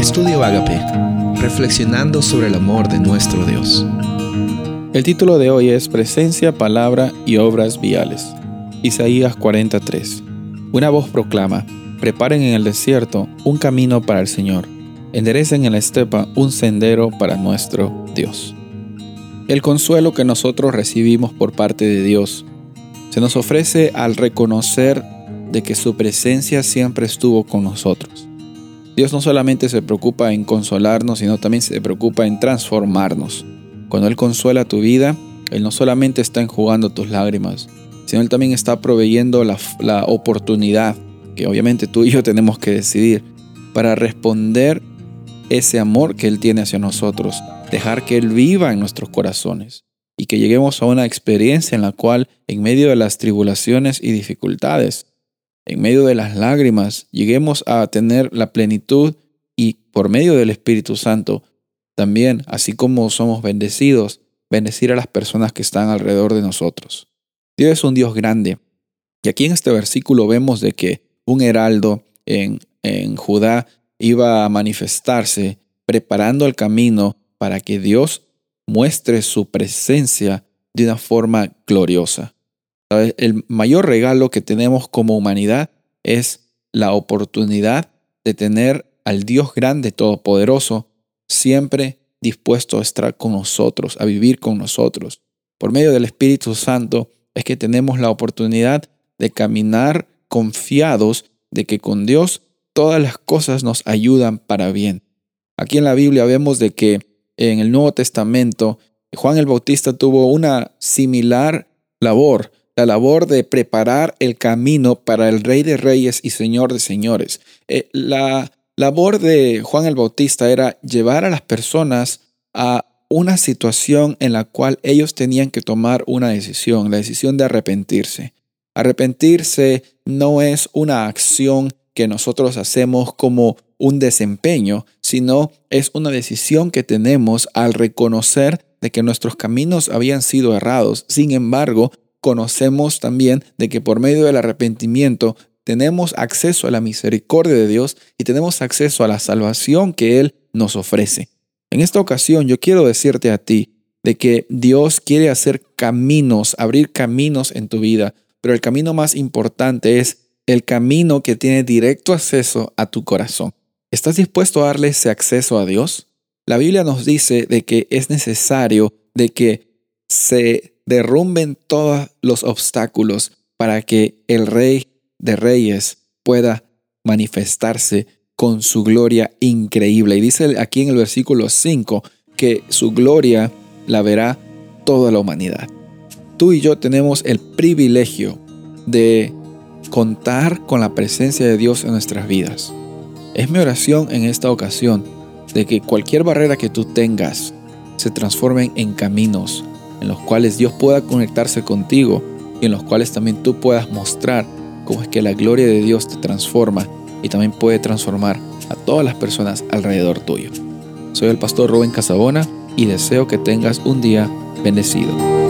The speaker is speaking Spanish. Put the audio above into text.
Estudio Agape, reflexionando sobre el amor de nuestro Dios. El título de hoy es Presencia, Palabra y Obras Viales. Isaías 43. Una voz proclama, preparen en el desierto un camino para el Señor, enderecen en la estepa un sendero para nuestro Dios. El consuelo que nosotros recibimos por parte de Dios se nos ofrece al reconocer de que su presencia siempre estuvo con nosotros. Dios no solamente se preocupa en consolarnos, sino también se preocupa en transformarnos. Cuando Él consuela tu vida, Él no solamente está enjugando tus lágrimas, sino Él también está proveyendo la, la oportunidad, que obviamente tú y yo tenemos que decidir, para responder ese amor que Él tiene hacia nosotros, dejar que Él viva en nuestros corazones y que lleguemos a una experiencia en la cual, en medio de las tribulaciones y dificultades, en medio de las lágrimas, lleguemos a tener la plenitud y por medio del Espíritu Santo, también, así como somos bendecidos, bendecir a las personas que están alrededor de nosotros. Dios es un Dios grande. Y aquí en este versículo vemos de que un heraldo en, en Judá iba a manifestarse preparando el camino para que Dios muestre su presencia de una forma gloriosa. El mayor regalo que tenemos como humanidad es la oportunidad de tener al Dios grande, todopoderoso, siempre dispuesto a estar con nosotros, a vivir con nosotros. Por medio del Espíritu Santo es que tenemos la oportunidad de caminar confiados de que con Dios todas las cosas nos ayudan para bien. Aquí en la Biblia vemos de que en el Nuevo Testamento Juan el Bautista tuvo una similar labor la labor de preparar el camino para el Rey de Reyes y Señor de Señores. Eh, la labor de Juan el Bautista era llevar a las personas a una situación en la cual ellos tenían que tomar una decisión, la decisión de arrepentirse. Arrepentirse no es una acción que nosotros hacemos como un desempeño, sino es una decisión que tenemos al reconocer de que nuestros caminos habían sido errados. Sin embargo, conocemos también de que por medio del arrepentimiento tenemos acceso a la misericordia de Dios y tenemos acceso a la salvación que Él nos ofrece. En esta ocasión yo quiero decirte a ti de que Dios quiere hacer caminos, abrir caminos en tu vida, pero el camino más importante es el camino que tiene directo acceso a tu corazón. ¿Estás dispuesto a darle ese acceso a Dios? La Biblia nos dice de que es necesario de que se derrumben todos los obstáculos para que el Rey de Reyes pueda manifestarse con su gloria increíble. Y dice aquí en el versículo 5 que su gloria la verá toda la humanidad. Tú y yo tenemos el privilegio de contar con la presencia de Dios en nuestras vidas. Es mi oración en esta ocasión de que cualquier barrera que tú tengas se transformen en caminos, en los cuales Dios pueda conectarse contigo y en los cuales también tú puedas mostrar cómo es que la gloria de Dios te transforma y también puede transformar a todas las personas alrededor tuyo. Soy el pastor Rubén Casabona y deseo que tengas un día bendecido.